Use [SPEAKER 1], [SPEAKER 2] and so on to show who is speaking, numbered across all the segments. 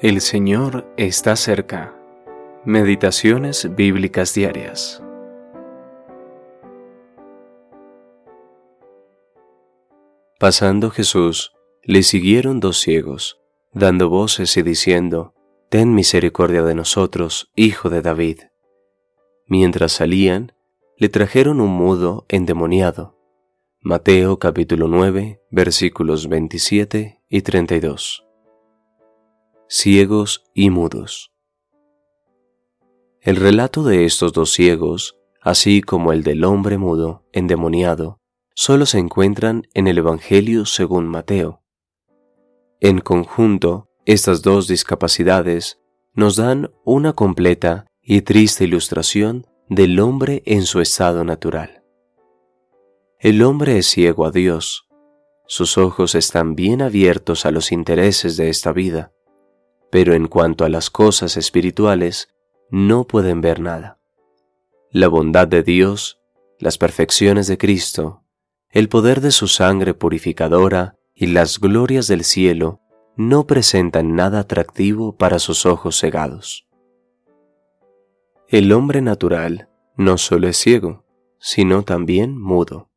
[SPEAKER 1] El Señor está cerca. Meditaciones bíblicas diarias. Pasando Jesús, le siguieron dos ciegos, dando voces y diciendo, Ten misericordia de nosotros, hijo de David. Mientras salían, le trajeron un mudo endemoniado. Mateo capítulo 9, versículos 27 y 32 ciegos y mudos. El relato de estos dos ciegos, así como el del hombre mudo endemoniado, solo se encuentran en el Evangelio según Mateo. En conjunto, estas dos discapacidades nos dan una completa y triste ilustración del hombre en su estado natural. El hombre es ciego a Dios, sus ojos están bien abiertos a los intereses de esta vida, pero en cuanto a las cosas espirituales, no pueden ver nada. La bondad de Dios, las perfecciones de Cristo, el poder de su sangre purificadora y las glorias del cielo no presentan nada atractivo para sus ojos cegados. El hombre natural no solo es ciego, sino también mudo.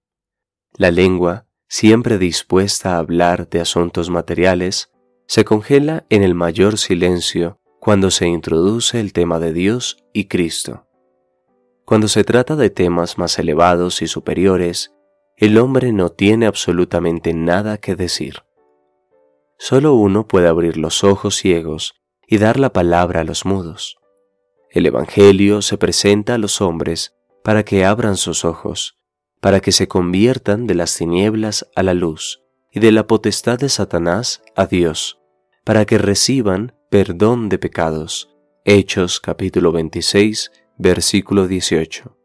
[SPEAKER 1] La lengua, siempre dispuesta a hablar de asuntos materiales, se congela en el mayor silencio cuando se introduce el tema de Dios y Cristo. Cuando se trata de temas más elevados y superiores, el hombre no tiene absolutamente nada que decir. Solo uno puede abrir los ojos ciegos y dar la palabra a los mudos. El Evangelio se presenta a los hombres para que abran sus ojos, para que se conviertan de las tinieblas a la luz y de la potestad de Satanás a Dios, para que reciban perdón de pecados. Hechos capítulo 26, versículo 18.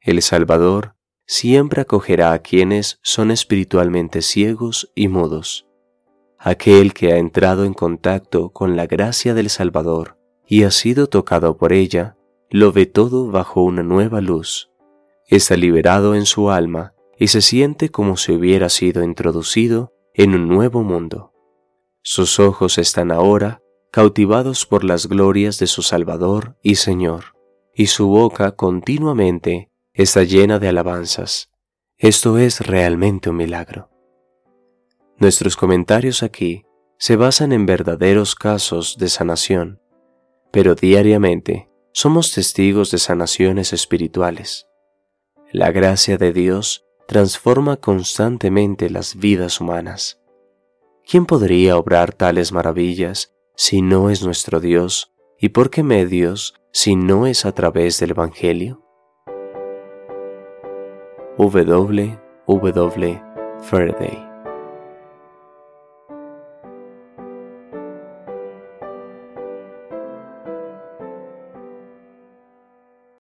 [SPEAKER 1] El Salvador siempre acogerá a quienes son espiritualmente ciegos y mudos. Aquel que ha entrado en contacto con la gracia del Salvador y ha sido tocado por ella, lo ve todo bajo una nueva luz. Está liberado en su alma y se siente como si hubiera sido introducido en un nuevo mundo. Sus ojos están ahora cautivados por las glorias de su Salvador y Señor, y su boca continuamente está llena de alabanzas. Esto es realmente un milagro. Nuestros comentarios aquí se basan en verdaderos casos de sanación, pero diariamente somos testigos de sanaciones espirituales. La gracia de Dios transforma constantemente las vidas humanas. ¿Quién podría obrar tales maravillas si no es nuestro Dios? ¿Y por qué medios si no es a través del Evangelio? W. W. Faraday